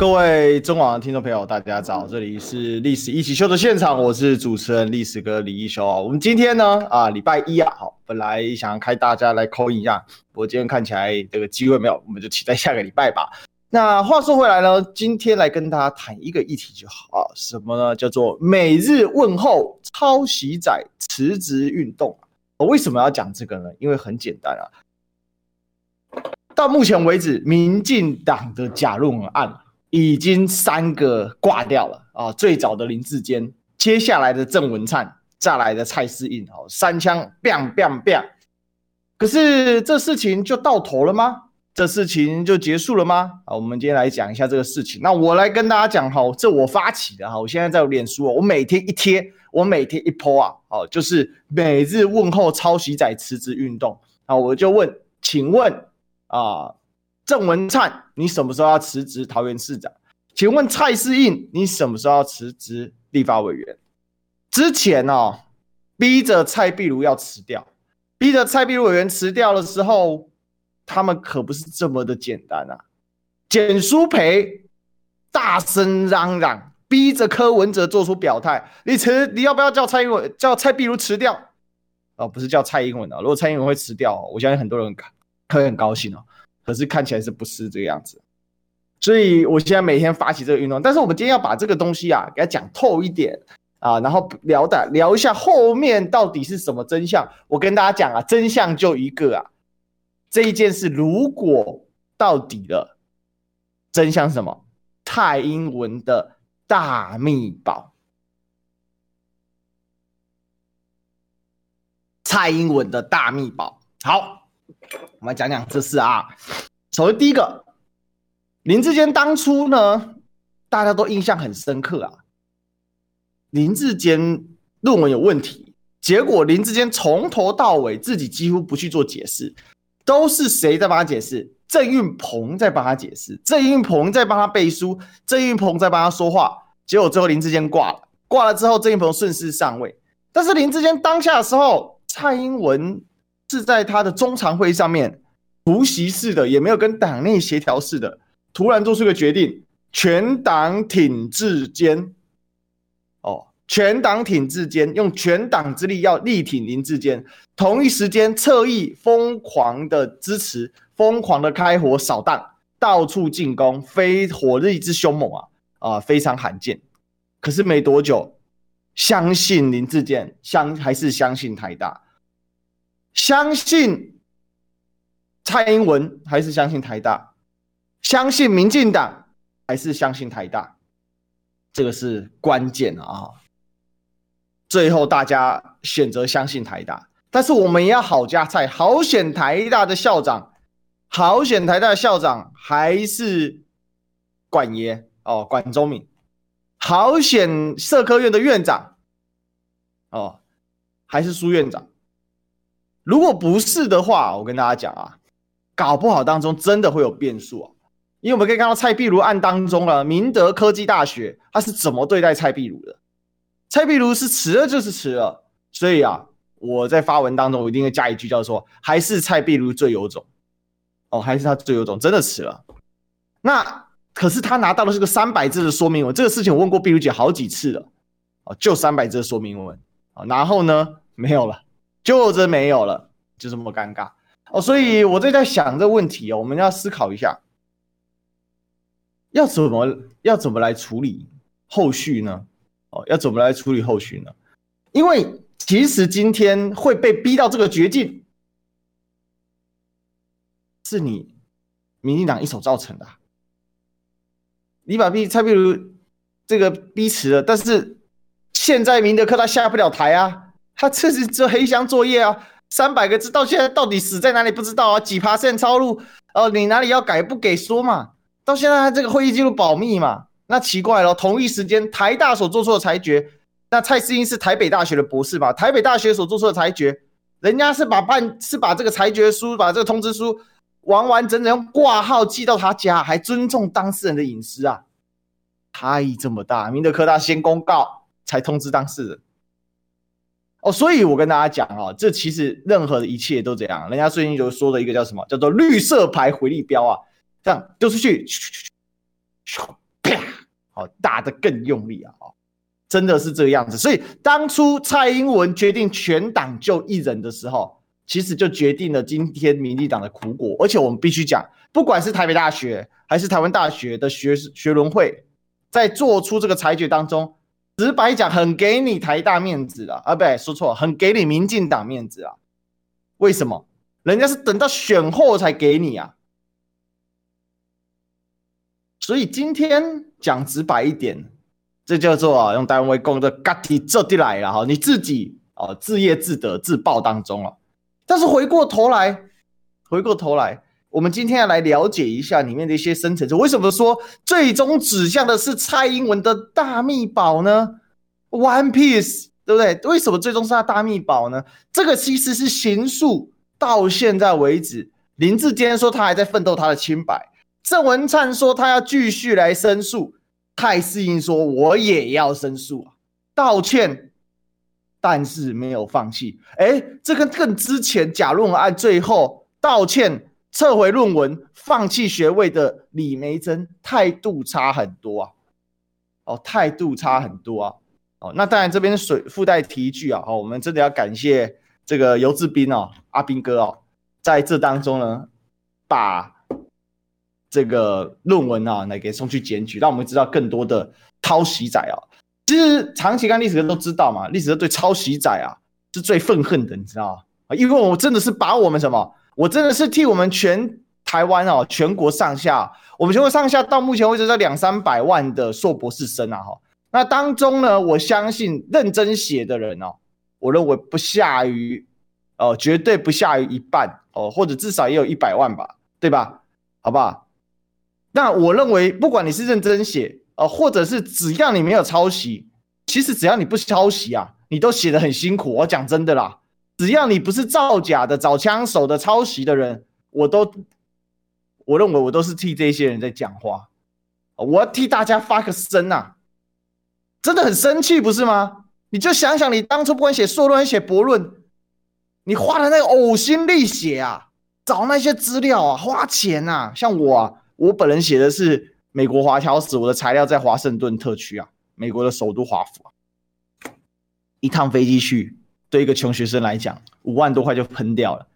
各位中广的听众朋友，大家早，这里是《历史一起秀》的现场，我是主持人历史哥李义修啊。我们今天呢，啊，礼拜一啊，好，本来想开大家来 call 一下。我今天看起来这个机会没有，我们就期待下个礼拜吧。那话说回来呢，今天来跟大家谈一个议题就好啊，什么呢？叫做每日问候抄袭仔辞职运动。我为什么要讲这个呢？因为很简单啊，到目前为止，民进党的假论文案已经三个挂掉了啊。最早的林志坚，接下来的郑文灿，再来的蔡适应，哦，三枪 biang biang biang。可是这事情就到头了吗？这事情就结束了吗？啊，我们今天来讲一下这个事情。那我来跟大家讲哈，这我发起的哈，我现在在脸书，我每天一贴，我每天一 po 啊，哦，就是每日问候抄袭仔辞职运动啊，我就问，请问啊，郑文灿，你什么时候要辞职桃园市长？请问蔡适应，你什么时候要辞职立法委员？之前哦，逼着蔡壁如要辞掉。逼着蔡壁如委员辞掉的时候，他们可不是这么的简单啊！简舒培大声嚷嚷，逼着柯文哲做出表态：你辞，你要不要叫蔡英文叫蔡壁如辞掉？哦，不是叫蔡英文啊！如果蔡英文会辞掉，我相信很多人会很高兴哦。可是看起来是不是这个样子？所以我现在每天发起这个运动，但是我们今天要把这个东西啊，给它讲透一点。啊，然后聊的聊一下后面到底是什么真相？我跟大家讲啊，真相就一个啊，这一件事如果到底了，真相是什么？蔡英文的大秘宝，蔡英文的大秘宝。好，我们来讲讲这事啊。首先第一个，林志坚当初呢，大家都印象很深刻啊。林志坚论文有问题，结果林志坚从头到尾自己几乎不去做解释，都是谁在帮他解释？郑运鹏在帮他解释，郑运鹏在帮他背书，郑运鹏在帮他说话。结果最后林志坚挂了，挂了之后郑运鹏顺势上位。但是林志坚当下的时候，蔡英文是在他的中常会上面突袭式的，也没有跟党内协调式的，突然做出个决定，全党挺志坚。哦全党挺志坚，用全党之力要力挺林志坚，同一时间侧翼疯狂的支持，疯狂的开火扫荡，到处进攻，非火力之凶猛啊啊，非常罕见。可是没多久，相信林志坚，相还是相信台大，相信蔡英文还是相信台大，相信民进党还是相信台大，这个是关键啊。最后，大家选择相信台大，但是我们也要好加菜，好选台大的校长，好选台大的校长还是管爷哦，管中闵，好选社科院的院长哦，还是苏院长。如果不是的话，我跟大家讲啊，搞不好当中真的会有变数啊，因为我们可以看到蔡壁如案当中啊，明德科技大学他是怎么对待蔡壁如的。蔡壁如是辞了就是辞了，所以啊，我在发文当中我一定会加一句叫做“还是蔡壁如最有种”，哦，还是他最有种，真的辞了。那可是他拿到的是个三百字的说明文，这个事情我问过壁如姐好几次了，哦，就三百字的说明文，啊，然后呢？没有了，就这没有了，就这么尴尬哦。所以我在在想这个问题哦，我们要思考一下，要怎么要怎么来处理后续呢？哦，要怎么来处理后续呢？因为其实今天会被逼到这个绝境，是你民进党一手造成的。你把逼蔡壁如这个逼辞了，但是现在明德科他下不了台啊，他这是做黑箱作业啊，三百个字到现在到底死在哪里不知道啊，几趴线抄录哦，你哪里要改不给说嘛？到现在他这个会议记录保密嘛？那奇怪了，同一时间台大所做出的裁决，那蔡思英是台北大学的博士吧？台北大学所做出的裁决，人家是把办是把这个裁决书，把这个通知书完完整整用挂号寄到他家，还尊重当事人的隐私啊！差异这么大，明德科大先公告才通知当事人。哦，所以我跟大家讲啊，这其实任何的一切都这样。人家最近就说的一个叫什么，叫做绿色牌回力标啊，这样丢出去，啪，好，打得更用力啊！哦真的是这个样子。所以当初蔡英文决定全党就一人的时候，其实就决定了今天民进党的苦果。而且我们必须讲，不管是台北大学还是台湾大学的学学伦会，在做出这个裁决当中。直白讲，很给你台大面子了啊！不对，说错了，很给你民进党面子啊！为什么？人家是等到选后才给你啊！所以今天讲直白一点，这叫做啊，用单位供的嘎提这地来了哈！你自己啊，自业自得自爆当中了。但是回过头来，回过头来。我们今天要来了解一下里面的一些深层次。为什么说最终指向的是蔡英文的大秘宝呢？One Piece，对不对？为什么最终是他大秘宝呢？这个其实是刑诉到现在为止，林志坚说他还在奋斗他的清白，郑文灿说他要继续来申诉，蔡适应说我也要申诉啊，道歉，但是没有放弃。哎，这跟更之前假论文案最后道歉。撤回论文、放弃学位的李梅珍态度差很多啊！哦，态度差很多啊！哦，那当然这边水附带提一句啊！哦，我们真的要感谢这个游志斌哦，阿斌哥哦，在这当中呢，把这个论文啊来给送去检举，让我们知道更多的抄袭仔啊！其实长期看历史课都知道嘛，历史课对抄袭仔啊是最愤恨的，你知道吗？因为我真的是把我们什么？我真的是替我们全台湾哦，全国上下，我们全国上下到目前为止在两三百万的硕博士生啊哈，那当中呢，我相信认真写的人哦，我认为不下于哦，绝对不下于一半哦，或者至少也有一百万吧，对吧？好不好？那我认为，不管你是认真写哦，或者是只要你没有抄袭，其实只要你不抄袭啊，你都写得很辛苦。我讲真的啦。只要你不是造假的、找枪手的、抄袭的人，我都，我认为我都是替这些人在讲话，我要替大家发个声啊！真的很生气，不是吗？你就想想，你当初不管写硕论还是、写博论，你花的那个呕心沥血啊，找那些资料啊，花钱啊，像我啊，我本人写的是美国华侨史，我的材料在华盛顿特区啊，美国的首都华府啊，一趟飞机去。对一个穷学生来讲，五万多块就喷掉了。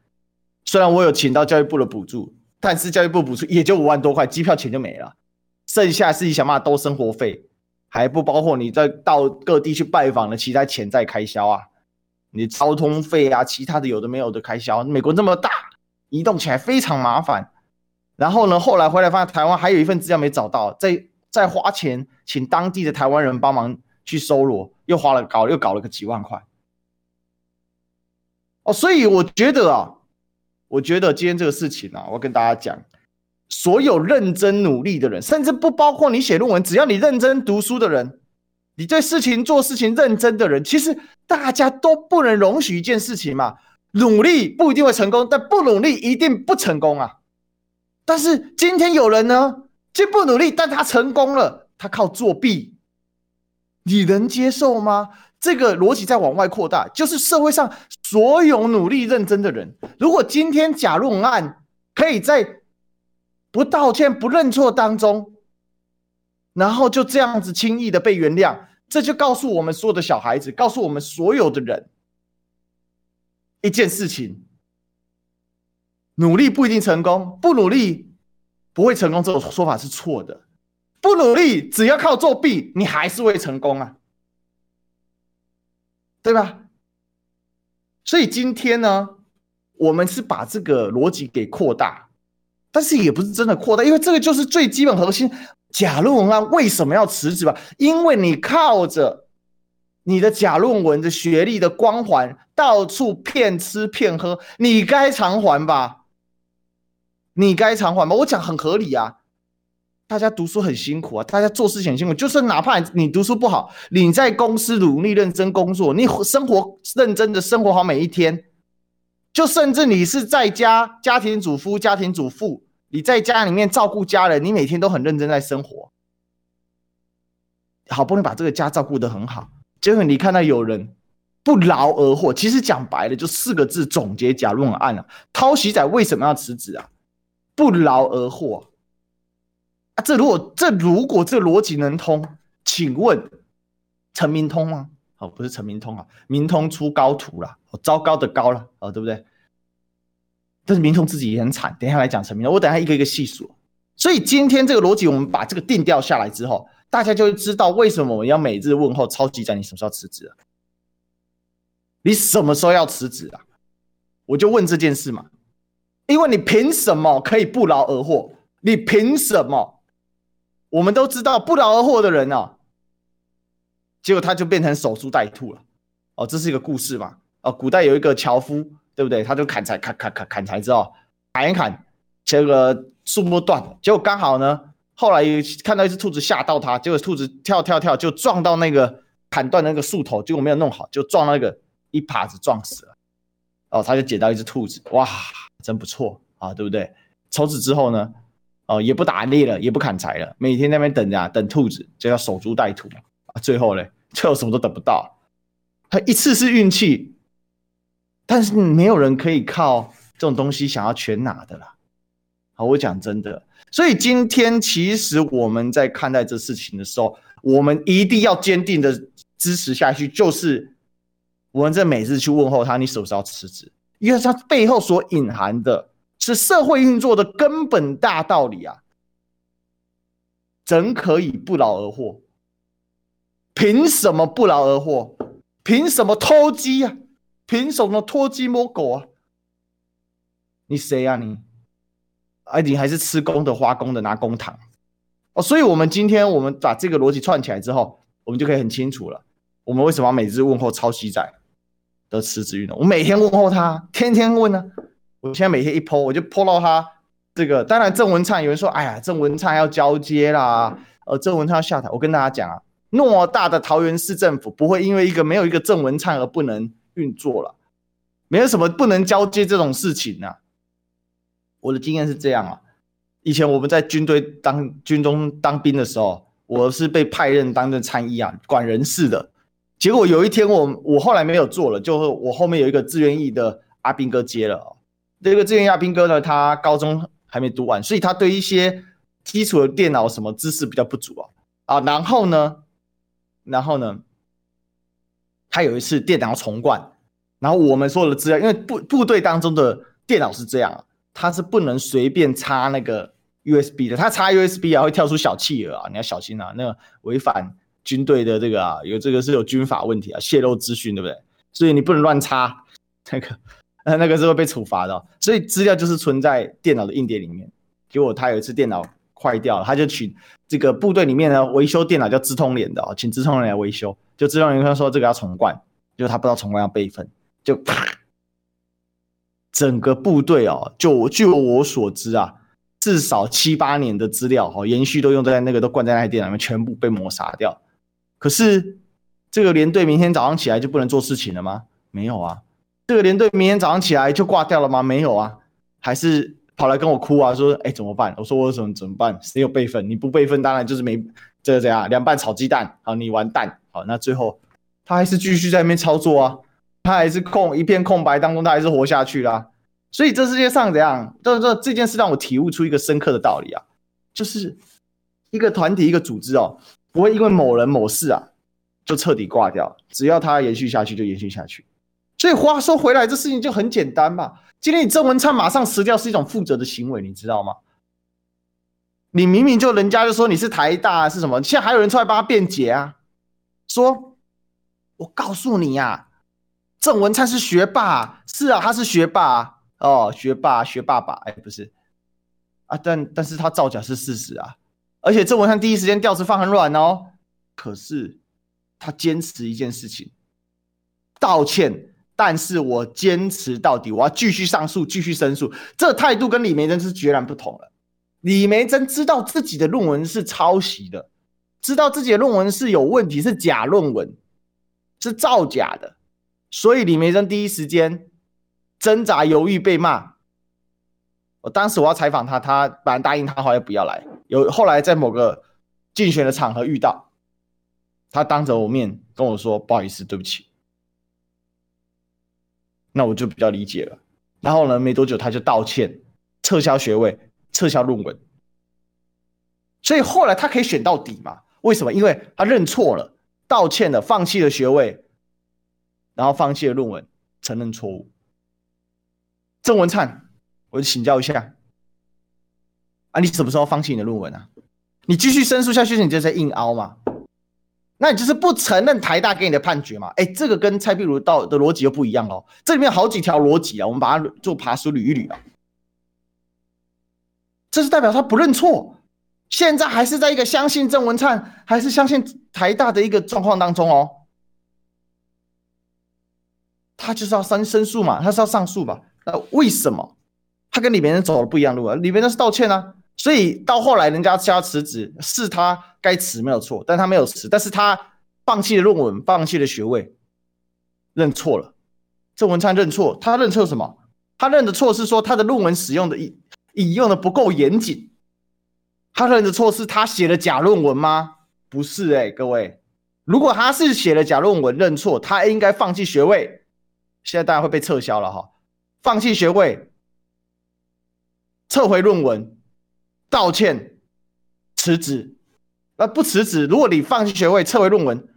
虽然我有请到教育部的补助，但是教育部补助也就五万多块，机票钱就没了，剩下自己想办法兜生活费，还不包括你再到各地去拜访的其他潜在开销啊，你交通费啊，其他的有的没有的开销。美国这么大，移动起来非常麻烦。然后呢，后来回来发现台湾还有一份资料没找到，再再花钱请当地的台湾人帮忙去搜罗，又花了搞又搞了个几万块。哦，所以我觉得啊，我觉得今天这个事情啊，我跟大家讲，所有认真努力的人，甚至不包括你写论文，只要你认真读书的人，你对事情做事情认真的人，其实大家都不能容许一件事情嘛，努力不一定会成功，但不努力一定不成功啊。但是今天有人呢，既不努力，但他成功了，他靠作弊，你能接受吗？这个逻辑再往外扩大，就是社会上所有努力认真的人，如果今天假论案可以在不道歉、不认错当中，然后就这样子轻易的被原谅，这就告诉我们所有的小孩子，告诉我们所有的人一件事情：努力不一定成功，不努力不会成功。这种说法是错的，不努力只要靠作弊，你还是会成功啊。对吧？所以今天呢，我们是把这个逻辑给扩大，但是也不是真的扩大，因为这个就是最基本核心。假论文案为什么要辞职吧？因为你靠着你的假论文的学历的光环，到处骗吃骗喝，你该偿还吧？你该偿还吧？我讲很合理啊。大家读书很辛苦啊，大家做事情很辛苦。就是哪怕你读书不好，你在公司努力认真工作，你生活认真的生活好每一天，就甚至你是在家家庭主夫、家庭主妇，你在家里面照顾家人，你每天都很认真在生活，好不容易把这个家照顾得很好，结果你看到有人不劳而获，其实讲白了就四个字总结假论案啊，淘喜仔为什么要辞职啊？不劳而获！啊这如果这如果这逻辑能通，请问陈明通吗？哦，不是陈明通啊，明通出高徒了，哦，糟糕的高了，哦，对不对？但是明通自己也很惨，等一下来讲陈明通，我等一下一个一个细数。所以今天这个逻辑，我们把这个定调下来之后，大家就会知道为什么我们要每日问候超级仔，你什么时候辞职啊？你什么时候要辞职啊？我就问这件事嘛。因为你凭什么可以不劳而获？你凭什么？我们都知道不劳而获的人啊，结果他就变成守株待兔了。哦，这是一个故事嘛？哦，古代有一个樵夫，对不对？他就砍柴，砍砍砍砍柴之后，砍一砍，这个树木断了。结果刚好呢，后来看到一只兔子吓到他，结果兔子跳跳跳就撞到那个砍断那个树头，结果没有弄好，就撞那个一耙子撞死了。哦，他就捡到一只兔子，哇！真不错啊，对不对？从此之后呢，哦，也不打猎了，也不砍柴了，每天在那边等着，等兔子，就要守株待兔啊。最后呢，最后什么都等不到。他一次是运气，但是没有人可以靠这种东西想要全拿的啦。好，我讲真的，所以今天其实我们在看待这事情的时候，我们一定要坚定的支持下去，就是我们在每日去问候他，你是不是要辞职？因为他背后所隐含的是社会运作的根本大道理啊！怎可以不劳而获？凭什么不劳而获？凭什么偷鸡啊？凭什么偷鸡摸狗啊？你谁啊你？哎，你还是吃公的花公的拿公堂哦！所以，我们今天我们把这个逻辑串起来之后，我们就可以很清楚了。我们为什么每日问候超级仔？的辞职运动，我每天问候他，天天问呢、我现在每天一 po，我就 po 到他这个。当然，郑文灿有人说：“哎呀，郑文灿要交接啦，呃，郑文灿要下台。”我跟大家讲啊，偌大的桃园市政府不会因为一个没有一个郑文灿而不能运作了，没有什么不能交接这种事情呐、啊。我的经验是这样啊，以前我们在军队当军中当兵的时候，我是被派任当的参议啊，管人事的。结果有一天我，我我后来没有做了，就我后面有一个志愿役的阿兵哥接了。这个志愿役阿兵哥呢，他高中还没读完，所以他对一些基础的电脑什么知识比较不足啊。啊，然后呢，然后呢，他有一次电脑重灌，然后我们所有的资料，因为部部队当中的电脑是这样，他是不能随便插那个 USB 的，他插 USB 啊会跳出小企鹅啊，你要小心啊，那个违反。军队的这个啊，有这个是有军法问题啊，泄露资讯，对不对？所以你不能乱插那个，那那个是会被处罚的。所以资料就是存在电脑的硬碟里面。结果他有一次电脑坏掉了，他就请这个部队里面呢维修电脑叫资通联的啊，请资通联来维修。就资通联他说这个要重灌，就他不知道重灌要备份，就啪，整个部队哦，就据我所知啊，至少七八年的资料哦，延续都用在那个都灌在那台电脑里面，全部被抹杀掉。可是，这个连队明天早上起来就不能做事情了吗？没有啊。这个连队明天早上起来就挂掉了吗？没有啊。还是跑来跟我哭啊，说：“哎，怎么办？”我说：“我怎么怎么办？谁有备份？你不备份，当然就是没这个怎样，凉拌炒鸡蛋，好，你完蛋。好，那最后他还是继续在那边操作啊，他还是空一片空白当中，他还是活下去啦。所以这世界上怎样？这这这件事让我体悟出一个深刻的道理啊，就是一个团体、一个组织哦。不会因为某人某事啊，就彻底挂掉。只要他延续下去，就延续下去。所以话说回来，这事情就很简单嘛。今天你郑文灿马上辞掉，是一种负责的行为，你知道吗？你明明就人家就说你是台大是什么，现在还有人出来帮他辩解啊，说我告诉你呀、啊，郑文灿是学霸，是啊，他是学霸哦，学霸学霸爸，哎，不是。啊，但但是他造假是事实啊。而且郑文灿第一时间调职放很软哦，可是他坚持一件事情，道歉，但是我坚持到底，我要继续上诉，继续申诉，这态度跟李梅珍是截然不同了。李梅珍知道自己的论文是抄袭的，知道自己的论文是有问题，是假论文，是造假的，所以李梅珍第一时间挣扎犹豫被骂。我当时我要采访他，他本来答应他，好像不要来。有后来在某个竞选的场合遇到，他当着我面跟我说：“不好意思，对不起。”那我就比较理解了。然后呢，没多久他就道歉，撤销学位，撤销论文。所以后来他可以选到底嘛？为什么？因为他认错了，道歉了，放弃了学位，然后放弃了论文，承认错误。郑文灿，我就请教一下，啊，你什么时候放弃你的论文啊？你继续申诉下去，你就在硬凹嘛？那你就是不承认台大给你的判决嘛？哎，这个跟蔡壁如道的逻辑又不一样哦。这里面好几条逻辑啊，我们把它做爬梳捋一捋啊。这是代表他不认错。现在还是在一个相信郑文灿，还是相信台大的一个状况当中哦。他就是要申申诉嘛，他是要上诉吧？那为什么他跟里面人走的不一样路啊？里面人是道歉啊，所以到后来人家叫他辞职，是他该辞没有错，但他没有辞，但是他放弃了论文，放弃了学位，认错了。郑文灿认错，他认错什么？他认的错是说他的论文使用的引引用的不够严谨。他认的错是他写了假论文吗？不是哎、各位，如果他是写了假论文认错，他应该放弃学位。现在当然会被撤销了哈，放弃学位，撤回论文，道歉，辞职。那不辞职，如果你放弃学位，撤回论文，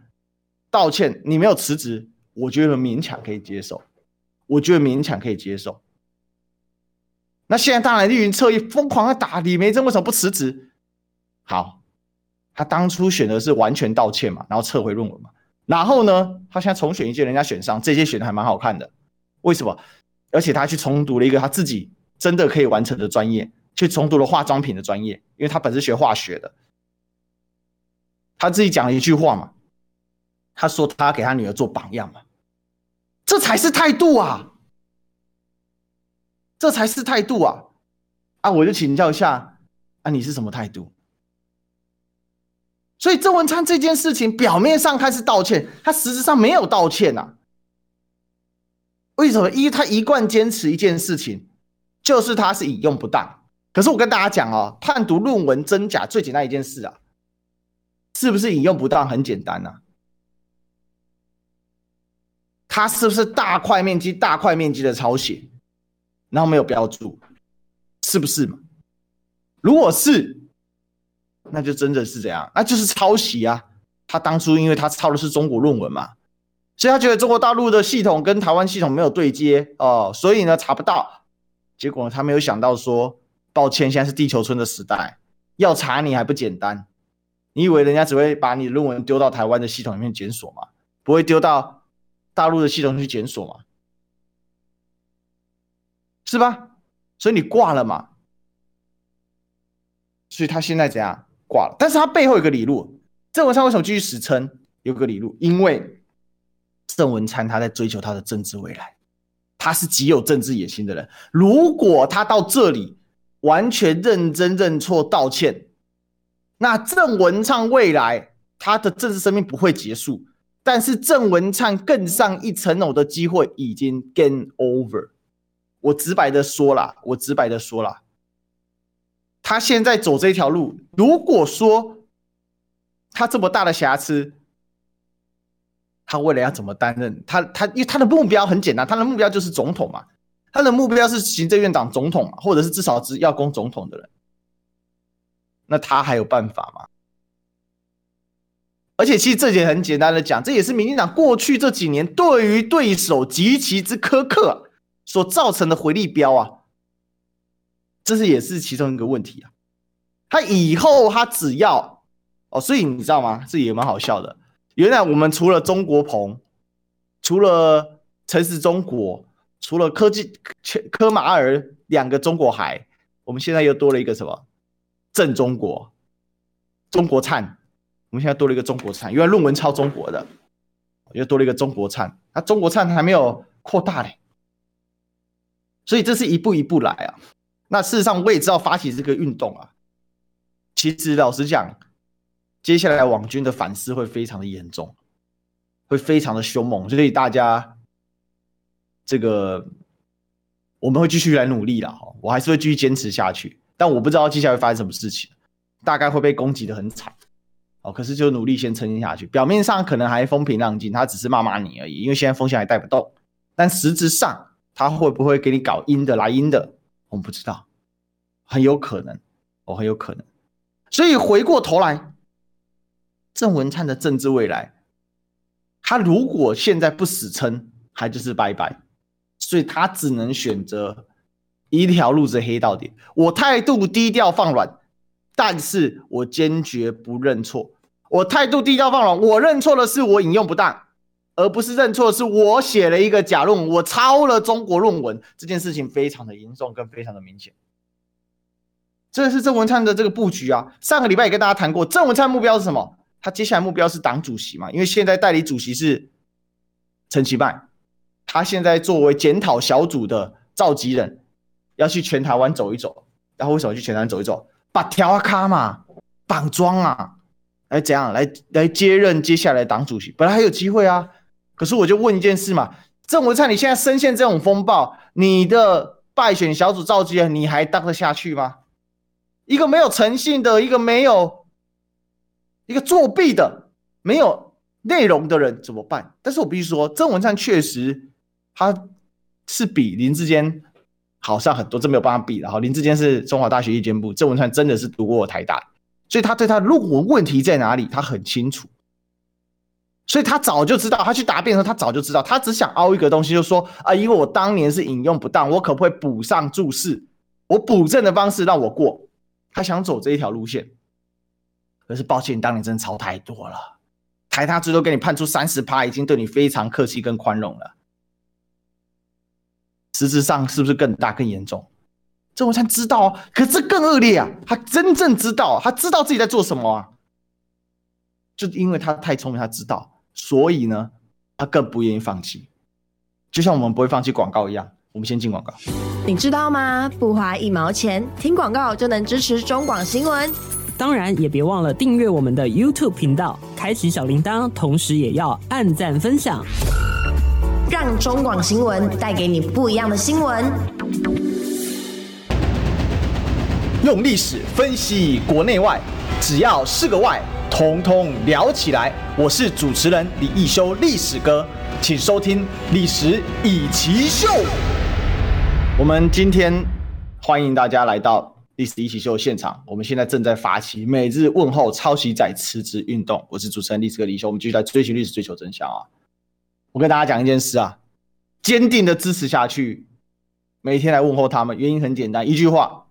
道歉，你没有辞职，我觉得勉强可以接受。我觉得勉强可以接受。那现在当然绿营侧翼疯狂的打李梅珍，为什么不辞职？好，他当初选的是完全道歉嘛，然后撤回论文嘛，然后呢，他现在重选一届，人家选上，这些选的还蛮好看的，为什么？而且他去重读了一个他自己真的可以完成的专业，去重读了化妆品的专业，因为他本是学化学的，他自己讲了一句话嘛，他说他给他女儿做榜样嘛，这才是态度啊。这才是态度啊！啊，我就请教一下，啊，你是什么态度？所以郑文灿这件事情表面上看是道歉，他实质上没有道歉呐、啊。为什么？因为他一贯坚持一件事情，就是他是引用不当。可是我跟大家讲哦，判读论文真假最简单一件事啊，是不是引用不当？很简单呐、啊，他是不是大块面积、大块面积的抄写？然后没有标注，是不是嘛？如果是，那就真的是这样，那就是抄袭啊！他当初因为他抄的是中国论文嘛，所以他觉得中国大陆的系统跟台湾系统没有对接哦，所以呢查不到。结果他没有想到说，抱歉，现在是地球村的时代，要查你还不简单？你以为人家只会把你的论文丢到台湾的系统里面检索吗？不会丢到大陆的系统去检索吗？是吧？所以你挂了嘛？所以他现在怎样挂了？但是他背后有个理路。郑文灿为什么继续死撑？有个理路，因为郑文灿他在追求他的政治未来，他是极有政治野心的人。如果他到这里完全认真认错道歉，那郑文灿未来他的政治生命不会结束，但是郑文灿更上一层楼的机会已经 game over。我直白的说了，我直白的说了，他现在走这条路，如果说他这么大的瑕疵，他未来要怎么担任？他他因为他的目标很简单，他的目标就是总统嘛，他的目标是行政院长总统，或者是至少是要攻总统的人，那他还有办法吗？而且其实这点很简单的讲，这也是民进党过去这几年对于对手极其之苛刻。所造成的回力镖啊，这是也是其中一个问题啊。他以后他只要哦，所以你知道吗？这也蛮好笑的。原来我们除了中国鹏，除了陈时中国，除了科技科马尔两个中国海，我们现在又多了一个什么？正中国，中国灿。我们现在多了一个中国灿，原来论文抄中国的，又多了一个中国灿。那中国灿还没有扩大嘞。所以这是一步一步来啊。那事实上我也知道发起这个运动啊，其实老实讲，接下来网军的反思会非常的严重，会非常的凶猛。所以大家这个我们会继续来努力了哈，我还是会继续坚持下去，但我不知道接下来会发生什么事情，大概会被攻击得很惨，哦，可是就努力先撑下去，表面上可能还风平浪静，他只是骂骂你而已，因为现在风向还带不动，但实质上他会不会给你搞阴的来阴的，我们不知道，很有可能，哦，很有可能，所以回过头来，郑文灿的政治未来，他如果现在不死撑，还就是拜拜。所以他只能选择一条路子黑到底。我态度低调放软，但是我坚决不认错。我态度低调放软，我认错的是我引用不当，而不是认错是我写了一个假论文，我抄了中国论文。这件事情非常的严重，跟非常的明显。这是郑文灿的这个布局啊。上个礼拜也跟大家谈过，郑文灿目标是什么？他接下来目标是党主席嘛？因为现在代理主席是陈其迈。他现在作为检讨小组的召集人，要去全台湾走一走。然后为什么去全台湾走一走？把条卡嘛绑桩啊，来怎样来来接任接下来党主席？本来还有机会啊，可是我就问一件事嘛，郑文灿，你现在深陷这种风暴，你的败选小组召集人，你还当得下去吗？一个没有诚信的，一个没有一个作弊的，没有内容的人怎么办？但是我必须说，郑文灿确实。他是比林志坚好上很多，这没有办法比。然后林志坚是中华大学夜间部，郑文灿真的是读过台大，所以他对他论文问题在哪里，他很清楚。所以他早就知道，他去答辩的时候，他早就知道，他只想凹一个东西，就说啊，因为我当年是引用不当，我可不可以补上注释？我补正的方式让我过。他想走这一条路线，可是抱歉，当年真的抄太多了。台大最多给你判出三十趴，已经对你非常客气跟宽容了。实质上是不是更大更严重？郑文灿知道哦，可是更恶劣啊！他真正知道，他知道自己在做什么啊！就因为他太聪明，他知道，所以呢，他更不愿意放弃。就像我们不会放弃广告一样，我们先进广告。你知道吗？不花一毛钱，听广告就能支持中广新闻。当然，也别忘了订阅我们的 YouTube 频道，开启小铃铛，同时也要按赞分享。让中广新闻带给你不一样的新闻。用历史分析国内外，只要是个“外”，统统聊起来。我是主持人李易修，历史哥，请收听《历史易起秀》。我们今天欢迎大家来到《历史易起秀》现场。我们现在正在发起每日问候抄袭仔辞职运动。我是主持人历史哥李修，我们继续来追寻历史，追求真相啊！我跟大家讲一件事啊，坚定的支持下去，每天来问候他们，原因很简单，一句话：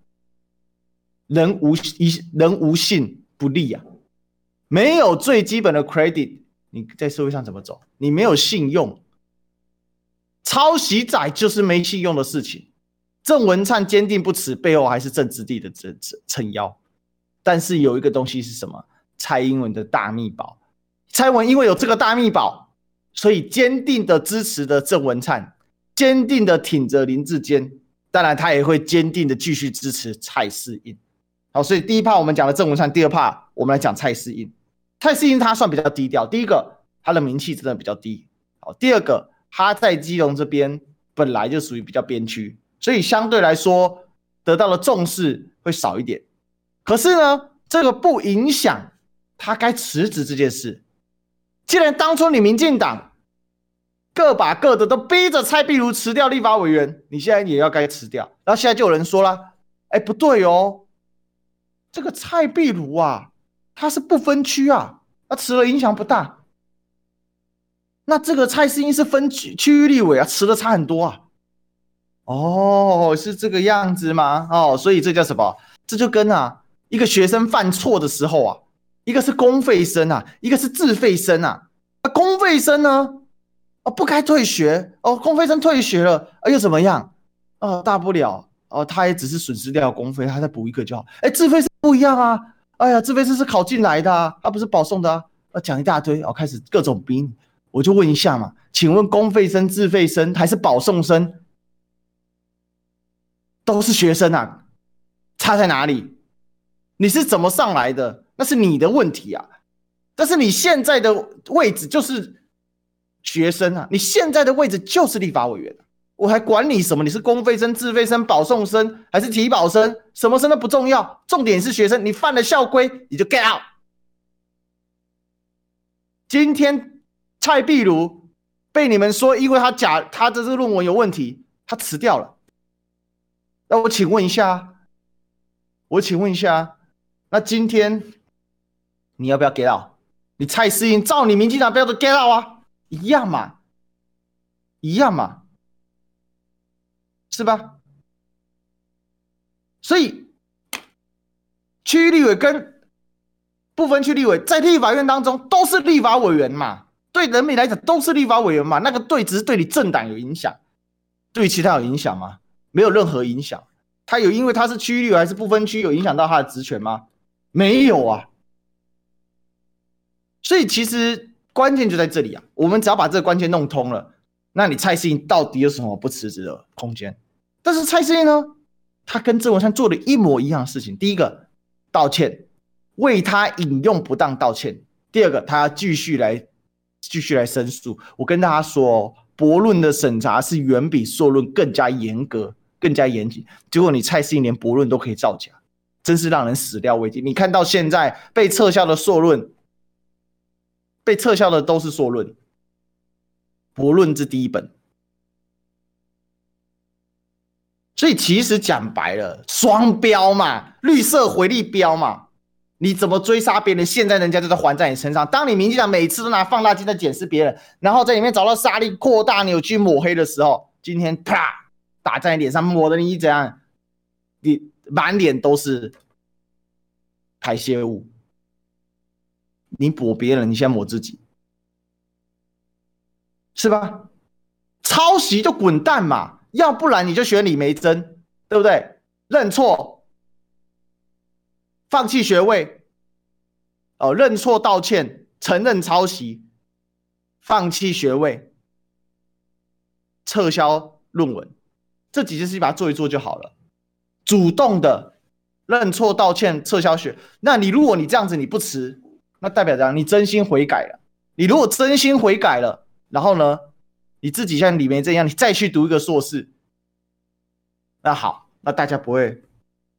人无一人无信不立啊，没有最基本的 credit，你在社会上怎么走？你没有信用，抄袭仔就是没信用的事情。郑文灿坚定不辞，背后还是政治帝的撑撑腰。但是有一个东西是什么？蔡英文的大秘宝。蔡文因为有这个大秘宝。所以坚定的支持的郑文灿，坚定的挺着林志坚，当然他也会坚定的继续支持蔡适应。好，所以第一趴我们讲了郑文灿，第二趴我们来讲蔡适应。蔡适应他算比较低调，第一个他的名气真的比较低，好，第二个他在基隆这边本来就属于比较边区，所以相对来说得到的重视会少一点。可是呢，这个不影响他该辞职这件事。既然当初你民进党各把各的都逼着蔡壁如辞掉立法委员，你现在也要该辞掉。然后现在就有人说了：“哎，不对哦，这个蔡壁如啊，他是不分区啊，他辞了影响不大。那这个蔡适应是分区区域立委啊，辞的差很多啊。哦，是这个样子吗？哦，所以这叫什么？这就跟啊一个学生犯错的时候啊。”一个是公费生啊，一个是自费生啊。啊，公费生呢？啊，不该退学哦。公费生退学了，啊，又怎么样？哦，大不了哦，他也只是损失掉公费，他再补一个就好。哎，自费生不一样啊。哎呀，自费生是考进来的啊，他不是保送的啊。啊，讲一大堆，哦，开始各种兵。我就问一下嘛，请问公费生、自费生还是保送生，都是学生啊，差在哪里？你是怎么上来的？那是你的问题啊！但是你现在的位置就是学生啊，你现在的位置就是立法委员，我还管你什么？你是公费生、自费生、保送生还是体保生？什么生都不重要，重点是学生，你犯了校规，你就 get out。今天蔡壁如被你们说，因为他假他的这个论文有问题，他辞掉了。那我请问一下，我请问一下，那今天你要不要 get out？你蔡适应照你民进党标准 get out 啊，一样嘛，一样嘛。是吧？所以区域立委跟不分区立委在立法院当中都是立法委员嘛，对人民来讲都是立法委员嘛。那个对只是对你政党有影响，对其他有影响吗？没有任何影响。他有因为他是区域立委还是不分区有影响到他的职权吗？没有啊。所以其实关键就在这里啊。我们只要把这个关键弄通了，那你蔡适应到底有什么不辞职的空间？但是蔡适应呢，他跟郑文山做了一模一样的事情。第一个，道歉，为他引用不当道歉；第二个，他要继续来继续来申诉。我跟大家说，驳论的审查是远比硕论更加严格、更加严谨。结果你蔡适应连驳论都可以造假，真是让人始料未及。你看到现在被撤销的硕论，被撤销的都是硕论，博论之第一本。所以其实讲白了，双标嘛，绿色回力标嘛，你怎么追杀别人？现在人家就在还在你身上。当你民进党每次都拿放大镜在检视别人，然后在里面找到杀力扩大、扭曲、抹黑的时候，今天啪打在你脸上，抹的你怎样？你满脸都是排泄物。你抹别人，你先抹自己，是吧？抄袭就滚蛋嘛！要不然你就选李梅珍，对不对？认错，放弃学位，哦，认错道歉，承认抄袭，放弃学位，撤销论文，这几件事情把它做一做就好了。主动的认错道歉，撤销学，那你如果你这样子你不辞，那代表着你真心悔改了。你如果真心悔改了，然后呢？你自己像李梅这样，你再去读一个硕士，那好，那大家不会，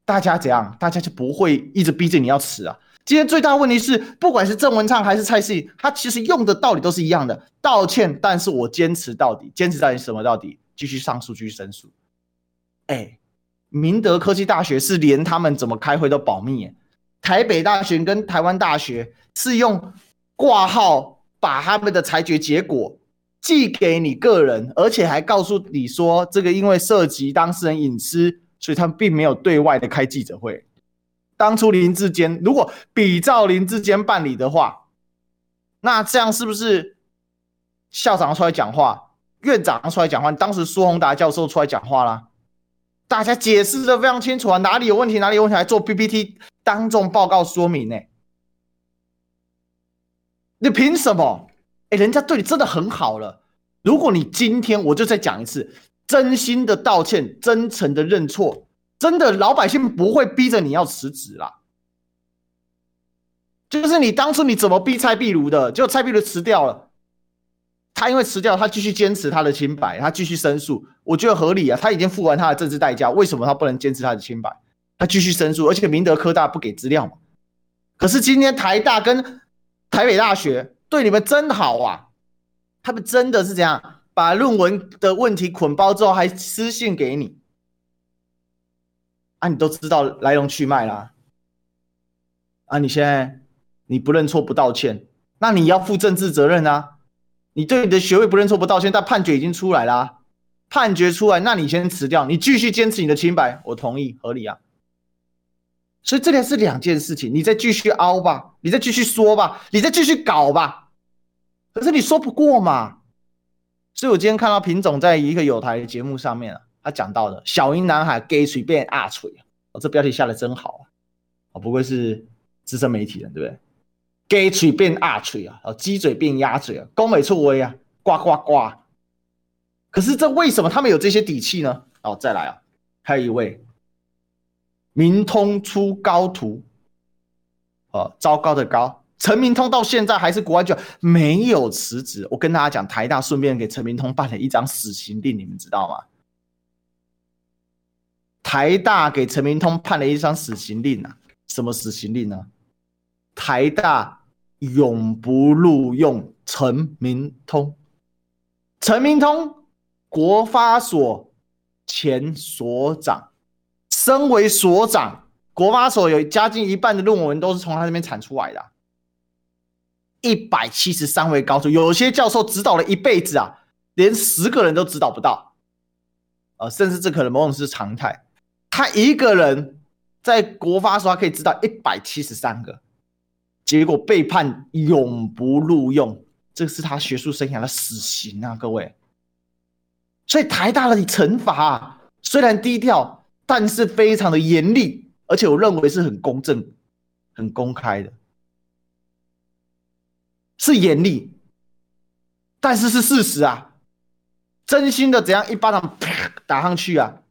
大家怎样？大家就不会一直逼着你要辞啊。今天最大的问题是，不管是郑文灿还是蔡适应，他其实用的道理都是一样的，道歉，但是我坚持到底，坚持到底什么到底？继续上诉，继续申诉。哎，明德科技大学是连他们怎么开会都保密，台北大学跟台湾大学是用挂号把他们的裁决结果。寄给你个人，而且还告诉你说，这个因为涉及当事人隐私，所以他们并没有对外的开记者会。当初林志坚如果比照林志坚办理的话，那这样是不是校长出来讲话，院长出来讲话，当时苏宏达教授出来讲话啦，大家解释的非常清楚啊，哪里有问题，哪里有问题，还做 PPT 当众报告说明呢？你凭什么？哎，人家对你真的很好了。如果你今天，我就再讲一次，真心的道歉，真诚的认错，真的老百姓不会逼着你要辞职啦。就是你当初你怎么逼蔡壁如的，结果蔡壁如辞掉了，他因为辞掉，他继续坚持他的清白，他继续申诉，我觉得合理啊。他已经付完他的政治代价，为什么他不能坚持他的清白？他继续申诉，而且明德科大不给资料嘛。可是今天台大跟台北大学。对你们真好啊！他们真的是这样，把论文的问题捆包之后，还私信给你啊！你都知道来龙去脉啦。啊！你现在你不认错不道歉，那你要负政治责任啊！你对你的学位不认错不道歉，但判决已经出来啦，判决出来，那你先辞掉，你继续坚持你的清白，我同意，合理啊。所以这里是两件事情，你再继续凹吧，你再继续说吧，你再继续搞吧。可是你说不过嘛。所以我今天看到品总在一个有台的节目上面啊，他讲到的小英男孩给随便阿锤，哦，这标题下的真好啊，哦，不愧是资深媒体人，对不对？给随便阿锤啊，哦，鸡嘴变鸭嘴啊，攻美错威啊，呱呱呱。可是这为什么他们有这些底气呢？哦，再来啊，还有一位。明通出高徒，呃，糟糕的高。陈明通到现在还是国安局没有辞职。我跟大家讲，台大顺便给陈明通办了一张死刑令，你们知道吗？台大给陈明通判了一张死刑令啊，什么死刑令呢？台大永不录用陈明通。陈明通，国发所前所长，身为所长，国发所有加近一半的论文都是从他那边产出来的。一百七十三位高手，有些教授指导了一辈子啊，连十个人都指导不到，啊，甚至这可能某种是常态。他一个人在国发所可以指导一百七十三个，结果被判永不录用，这是他学术生涯的死刑啊，各位。所以台大的惩罚啊，虽然低调，但是非常的严厉，而且我认为是很公正、很公开的。是严厉，但是是事实啊！真心的怎样一巴掌啪打上去啊？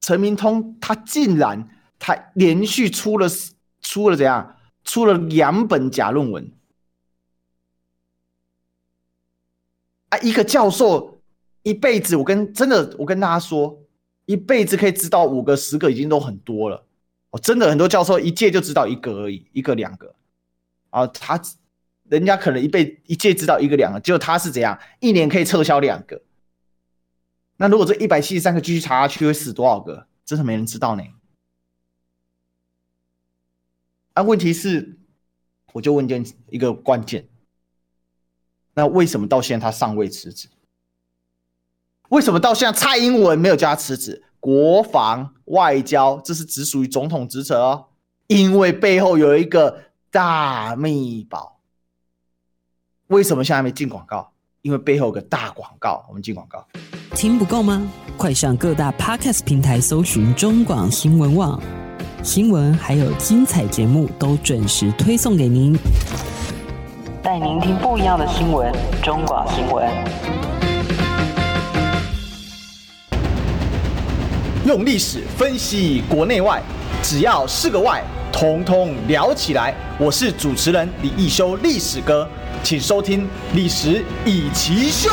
陈明通他竟然他连续出了出了怎样出了两本假论文啊！一个教授一辈子，我跟真的我跟大家说，一辈子可以知道五个十个已经都很多了。哦，真的很多教授一届就知道一个而已，一个两个，啊，他人家可能一辈一届知道一个两个，结果他是怎样，一年可以撤销两个。那如果这一百七十三个继续查下去，会死多少个？真的没人知道呢。啊，问题是，我就问件一个关键，那为什么到现在他尚未辞职？为什么到现在蔡英文没有叫他辞职？国防外交，这是只属于总统职责哦，因为背后有一个大秘宝。为什么现在还没进广告？因为背后有个大广告。我们进广告，听不够吗？快上各大 Podcast 平台搜寻中广新闻网，新闻还有精彩节目都准时推送给您，带您听不一样的新闻。中广新闻。用历史分析国内外，只要是个“外”，统统聊起来。我是主持人李易修，历史哥，请收听《历史易起秀》。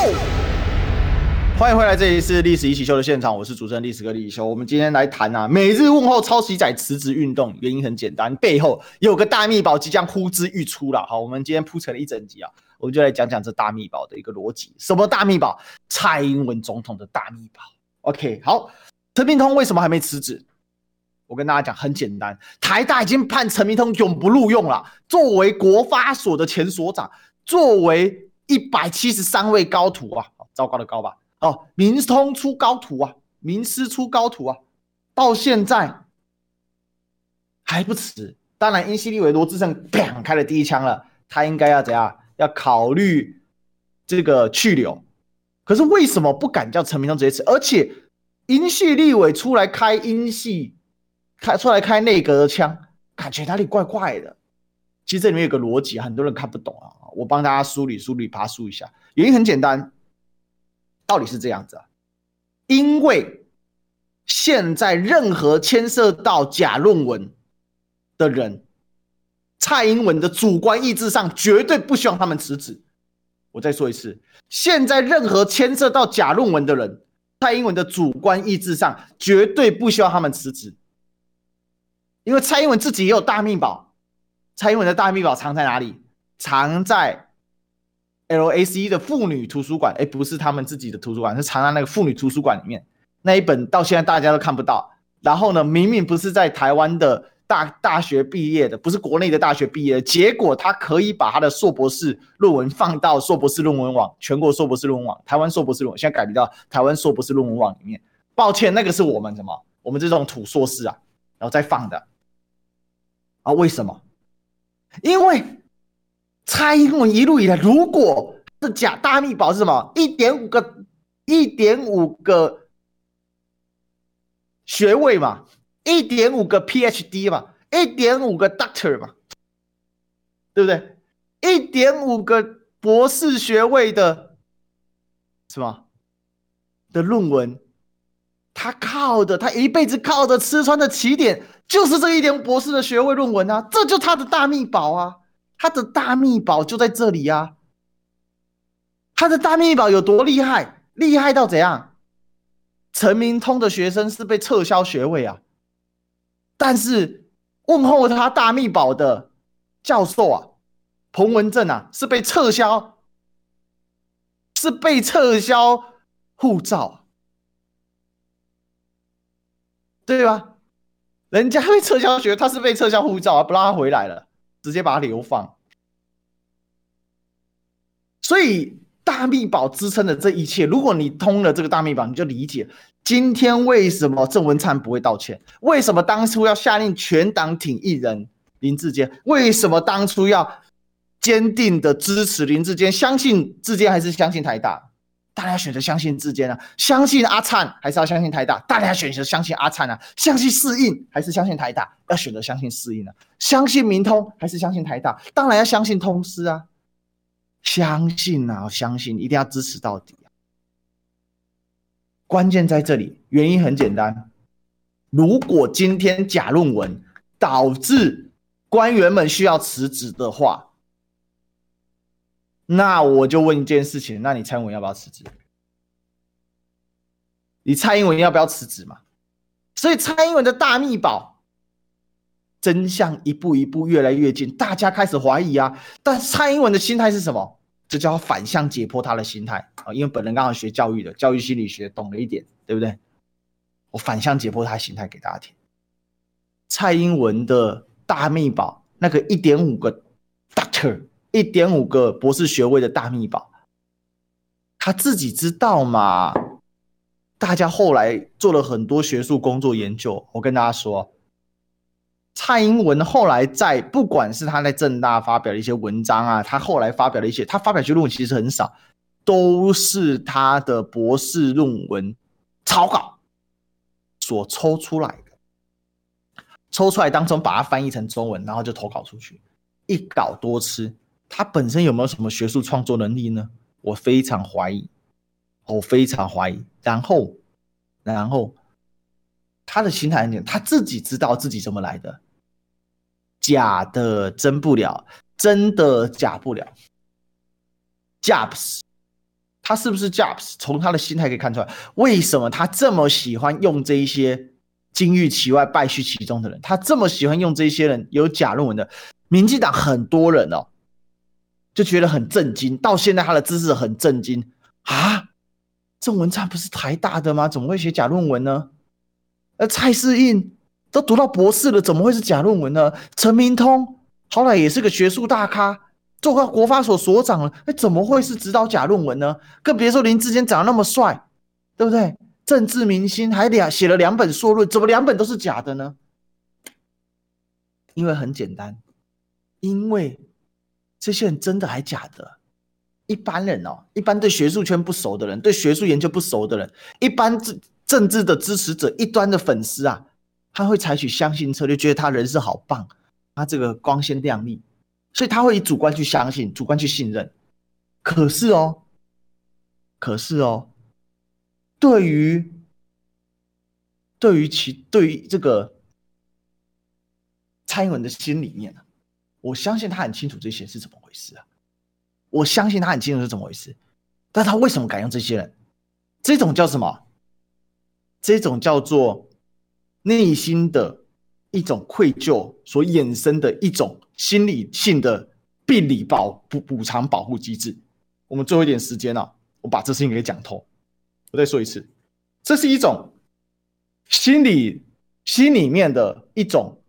欢迎回来，这里是《历史易起秀》的现场，我是主持人历史哥李易修。我们今天来谈啊，每日问候抄袭仔辞职运动，原因很简单，背后有个大秘宝即将呼之欲出了。好，我们今天铺成了一整集啊，我们就来讲讲这大秘宝的一个逻辑。什么大秘宝？蔡英文总统的大秘宝。OK，好。陈明通为什么还没辞职？我跟大家讲，很简单，台大已经判陈明通永不录用了。作为国发所的前所长，作为一百七十三位高徒啊，糟糕的高吧？哦，明通出高徒啊，名师出高徒啊，到现在还不辞。当然，英系立委罗志胜砰开了第一枪了，他应该要怎样？要考虑这个去留。可是为什么不敢叫陈明通直接辞？而且。英系立委出来开英系，开出来开内阁的枪，感觉哪里怪怪的。其实这里面有个逻辑，很多人看不懂啊。我帮大家梳理梳理，爬梳一下。原因很简单，道理是这样子啊。因为现在任何牵涉到假论文的人，蔡英文的主观意志上绝对不希望他们辞职。我再说一次，现在任何牵涉到假论文的人。蔡英文的主观意志上，绝对不希望他们辞职，因为蔡英文自己也有大秘宝。蔡英文的大秘宝藏在哪里？藏在 LACE 的妇女图书馆。哎，不是他们自己的图书馆，是藏在那个妇女图书馆里面。那一本到现在大家都看不到。然后呢，明明不是在台湾的。大大学毕业的，不是国内的大学毕业的，结果他可以把他的硕博士论文放到硕博士论文网、全国硕博士论文网、台湾硕博士论文，现在改名到台湾硕博士论文网里面。抱歉，那个是我们什么？我们这种土硕士啊，然后再放的。啊，为什么？因为蔡英文一路以来，如果是假大秘宝是什么？一点五个，一点五个学位嘛。一点五个 PhD 嘛，一点五个 Doctor 嘛，对不对？一点五个博士学位的，是吗？的论文，他靠的，他一辈子靠的吃穿的起点，就是这一点博士的学位论文啊，这就他的大秘宝啊，他的大秘宝就在这里啊，他的大秘宝有多厉害？厉害到怎样？陈明通的学生是被撤销学位啊，但是问候他大秘宝的教授啊，彭文正啊，是被撤销，是被撤销护照，对吧？人家被撤销学，他是被撤销护照啊，不让他回来了，直接把他流放。所以。大秘宝支撑的这一切，如果你通了这个大秘宝，你就理解今天为什么郑文灿不会道歉，为什么当初要下令全党挺一人林志坚，为什么当初要坚定的支持林志坚，相信志坚还是相信台大？大家选择相信志坚啊，相信阿灿还是要相信台大？大家选择相信阿灿啊，相信适应还是相信台大？要选择相信适应啊，相信明通还是相信台大？当然要相信通师啊。相信啊，相信一定要支持到底！关键在这里，原因很简单。如果今天假论文导致官员们需要辞职的话，那我就问一件事情：那你蔡英文要不要辞职？你蔡英文要不要辞职嘛？所以蔡英文的大秘宝真相一步一步越来越近，大家开始怀疑啊。但蔡英文的心态是什么？这叫反向解剖他的心态啊！因为本人刚好学教育的，教育心理学懂了一点，对不对？我反向解剖他心态给大家听。蔡英文的大秘宝，那个一点五个 Doctor，一点五个博士学位的大秘宝，他自己知道嘛？大家后来做了很多学术工作研究，我跟大家说。蔡英文后来在不管是他在政大发表的一些文章啊，他后来发表的一些，他发表的论文其实很少，都是他的博士论文草稿所抽出来的，抽出来当中把它翻译成中文，然后就投稿出去，一稿多吃。他本身有没有什么学术创作能力呢？我非常怀疑，我非常怀疑。然后，然后他的心态很简单，他自己知道自己怎么来的。假的真不了，真的假不了。Jobs，他是不是 Jobs？从他的心态可以看出来，为什么他这么喜欢用这一些金玉其外败絮其中的人？他这么喜欢用这些人有假论文的，民进党很多人哦，就觉得很震惊。到现在他的姿势很震惊啊！郑文灿不是台大的吗？怎么会写假论文呢？而蔡世印。都读到博士了，怎么会是假论文呢？陈明通好歹也是个学术大咖，做过国发所所长了，哎，怎么会是指导假论文呢？更别说林志坚长得那么帅，对不对？政治明星还两写了两本硕论，怎么两本都是假的呢？因为很简单，因为这些人真的还假的。一般人哦，一般对学术圈不熟的人，对学术研究不熟的人，一般政政治的支持者，一端的粉丝啊。他会采取相信策略，觉得他人是好棒，他这个光鲜亮丽，所以他会以主观去相信，主观去信任。可是哦，可是哦，对于对于其对于这个蔡英文的心里面呢，我相信他很清楚这些是怎么回事啊，我相信他很清楚是怎么回事，但他为什么敢用这些人？这种叫什么？这种叫做。内心的一种愧疚所衍生的一种心理性的病理保补补偿保护机制。我们最后一点时间啊，我把这事情给讲透。我再说一次，这是一种心理心里面的一种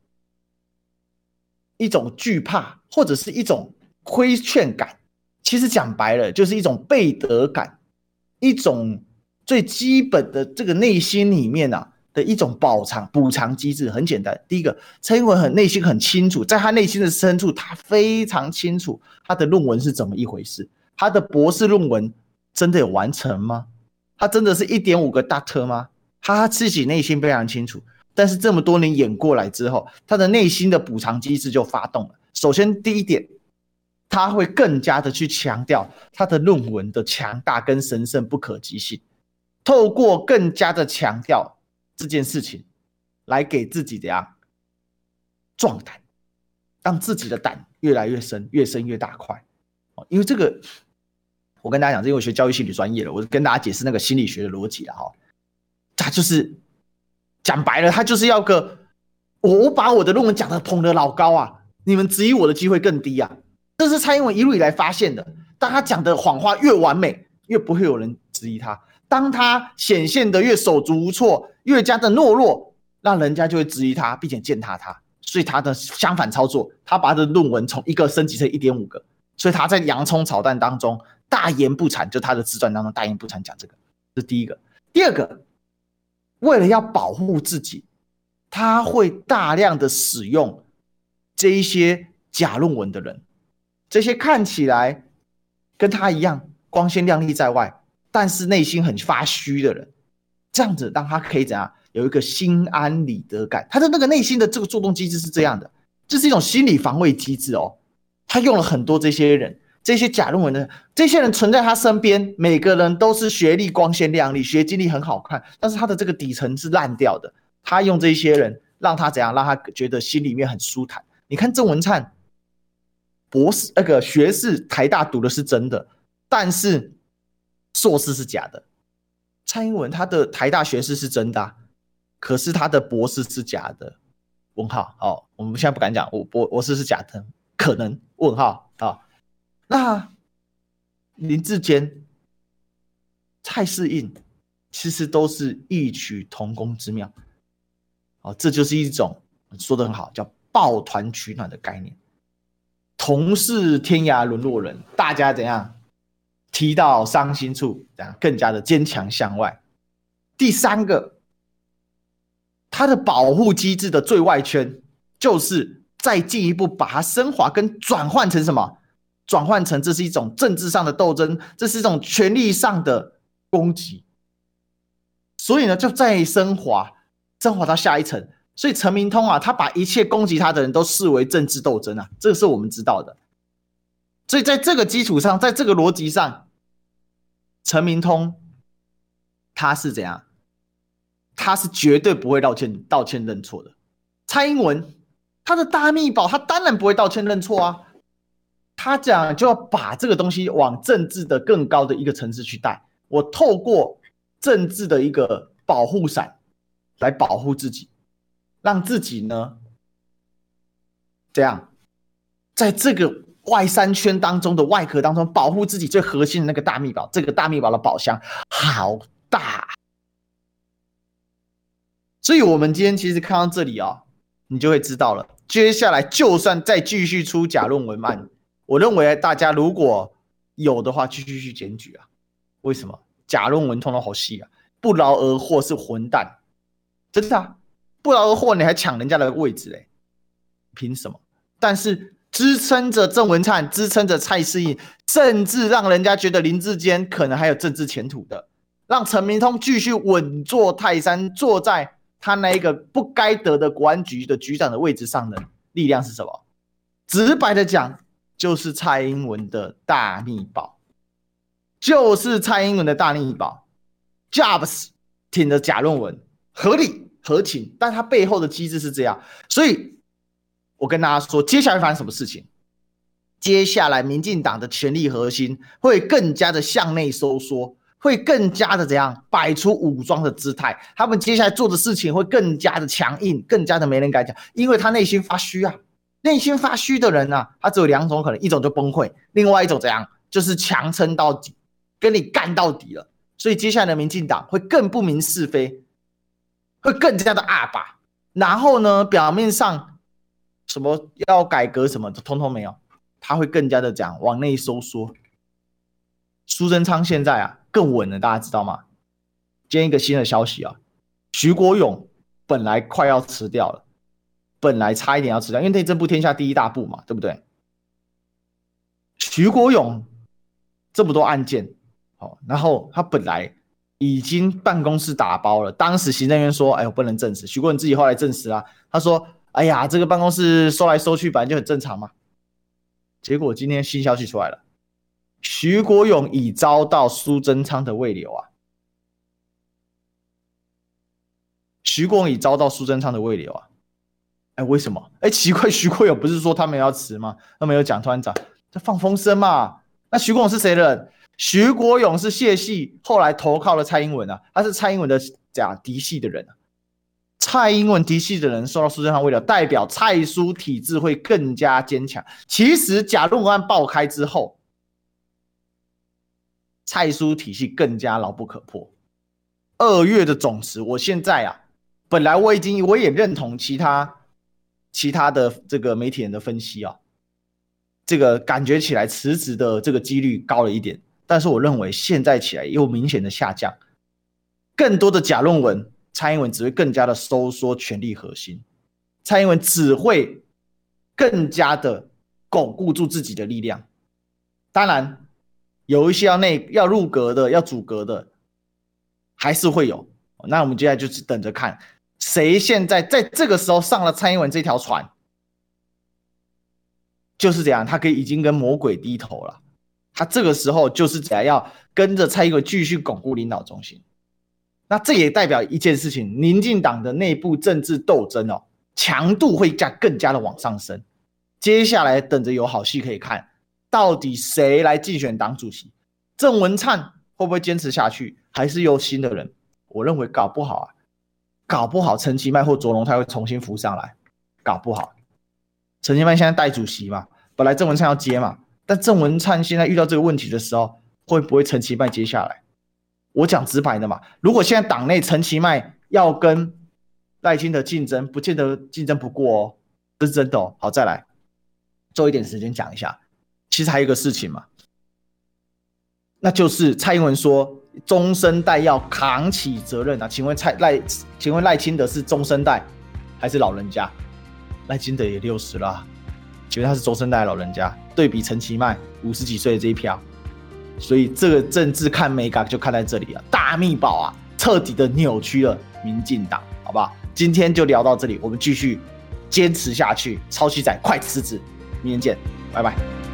一种惧怕，或者是一种亏欠感。其实讲白了，就是一种背德感，一种最基本的这个内心里面啊。的一种补偿补偿机制很简单。第一个，蔡英文很内心很清楚，在他内心的深处，他非常清楚他的论文是怎么一回事。他的博士论文真的有完成吗？他真的是一点五个大特吗？他自己内心非常清楚。但是这么多年演过来之后，他的内心的补偿机制就发动了。首先，第一点，他会更加的去强调他的论文的强大跟神圣不可及性，透过更加的强调。这件事情，来给自己怎样壮胆，让自己的胆越来越深，越深越大块。因为这个，我跟大家讲，这因为我学教育心理专业的，我跟大家解释那个心理学的逻辑了哈。他就是讲白了，他就是要个我把我的论文讲的捧得老高啊，你们质疑我的机会更低啊。这是蔡英文一路以来发现的。当他讲的谎话越完美，越不会有人质疑他；当他显现的越手足无措，越加的懦弱，那人家就会质疑他，并且践踏他。所以他的相反操作，他把他的论文从一个升级成一点五个。所以他在洋葱炒蛋当中大言不惭，就他的自传当中大言不惭讲这个，这是第一个。第二个，为了要保护自己，他会大量的使用这一些假论文的人，这些看起来跟他一样光鲜亮丽在外，但是内心很发虚的人，这样子让他可以怎样有一个心安理得感？他的那个内心的这个作动机制是这样的，这是一种心理防卫机制哦。他用了很多这些人，这些假论文的这些人存在他身边，每个人都是学历光鲜亮丽，学经历很好看，但是他的这个底层是烂掉的。他用这些人让他怎样，让他觉得心里面很舒坦。你看郑文灿博士那个学士，台大读的是真的，但是硕士是假的。蔡英文他的台大学士是真的，可是他的博士是假的。问号，哦，我们现在不敢讲，我博博士是假的。可能？问号啊？那林志坚、蔡适应其实都是异曲同工之妙。哦，这就是一种说的很好，叫抱团取暖的概念。同是天涯沦落人，大家怎样提到伤心处，怎样更加的坚强向外。第三个，他的保护机制的最外圈就是。再进一步把它升华跟转换成什么？转换成这是一种政治上的斗争，这是一种权力上的攻击。所以呢，就再升华，升华到下一层。所以陈明通啊，他把一切攻击他的人都视为政治斗争啊，这个是我们知道的。所以在这个基础上，在这个逻辑上，陈明通他是怎样？他是绝对不会道歉、道歉认错的。蔡英文。他的大秘宝，他当然不会道歉认错啊！他讲就要把这个东西往政治的更高的一个层次去带。我透过政治的一个保护伞来保护自己，让自己呢，这样在这个外三圈当中的外壳当中保护自己最核心的那个大秘宝。这个大秘宝的宝箱好大，所以我们今天其实看到这里啊，你就会知道了。接下来，就算再继续出假论文案，我认为大家如果有的话，继续去检举啊。为什么？假论文通通好细啊！不劳而获是混蛋，真的啊！不劳而获你还抢人家的位置嘞？凭什么？但是支撑着郑文灿，支撑着蔡适应，甚至让人家觉得林志坚可能还有政治前途的，让陈明通继续稳坐泰山，坐在。他那一个不该得的国安局的局长的位置上的力量是什么？直白的讲，就是蔡英文的大秘宝，就是蔡英文的大秘宝。Jobs 挺着假论文合理合情，但他背后的机制是这样，所以我跟大家说，接下来发生什么事情？接下来民进党的权力核心会更加的向内收缩。会更加的怎样摆出武装的姿态？他们接下来做的事情会更加的强硬，更加的没人敢讲，因为他内心发虚啊。内心发虚的人啊，他只有两种可能：一种就崩溃，另外一种怎样，就是强撑到底，跟你干到底了。所以接下来的民进党会更不明是非，会更加的阿爸。然后呢，表面上什么要改革什么，通通没有，他会更加的讲往内收缩。苏贞昌现在啊。更稳了，大家知道吗？今天一个新的消息啊，徐国勇本来快要辞掉了，本来差一点要辞掉，因为内政部天下第一大部嘛，对不对？徐国勇这么多案件，好，然后他本来已经办公室打包了，当时行政院说：“哎呦，不能证实。”徐国勇自己后来证实了，他说：“哎呀，这个办公室收来收去，本来就很正常嘛。”结果今天新消息出来了。徐国勇已遭到苏贞昌的慰留啊！徐国勇已遭到苏贞昌的慰留啊！哎，为什么？哎，奇怪，徐国勇不是说他们要辞吗？他没有讲团长在放风声嘛？那徐国勇是谁的人？徐国勇是谢系后来投靠了蔡英文啊，他是蔡英文的假嫡系的人。蔡英文嫡系的人受到苏贞昌为了，代表蔡苏体制会更加坚强。其实假论文案爆开之后，蔡苏体系更加牢不可破。二月的总辞，我现在啊，本来我已经我也认同其他其他的这个媒体人的分析啊，这个感觉起来辞职的这个几率高了一点，但是我认为现在起来又明显的下降，更多的假论文。蔡英文只会更加的收缩权力核心，蔡英文只会更加的巩固住自己的力量。当然，有一些要内要入阁的、要组阁的，还是会有。那我们接下来就是等着看，谁现在在这个时候上了蔡英文这条船，就是这样，他可以已经跟魔鬼低头了。他这个时候就是怎样要跟着蔡英文继续巩固领导中心。那这也代表一件事情，民进党的内部政治斗争哦，强度会加更加的往上升。接下来等着有好戏可以看，到底谁来竞选党主席？郑文灿会不会坚持下去？还是有新的人？我认为搞不好啊，搞不好陈其迈或卓荣泰会重新浮上来，搞不好。陈其迈现在代主席嘛，本来郑文灿要接嘛，但郑文灿现在遇到这个问题的时候，会不会陈其迈接下来？我讲直白的嘛，如果现在党内陈其迈要跟赖清德竞争，不见得竞争不过哦，这是真的哦。好，再来，做一点时间讲一下。其实还有一个事情嘛，那就是蔡英文说中生代要扛起责任啊。请问蔡赖，请问赖清德是中生代还是老人家？赖清德也六十了，请问他是中生代老人家？对比陈其迈五十几岁的这一票。所以这个政治看美感就看在这里了，大秘宝啊，彻底的扭曲了民进党，好不好？今天就聊到这里，我们继续坚持下去。超期仔，快辞职，明天见，拜拜。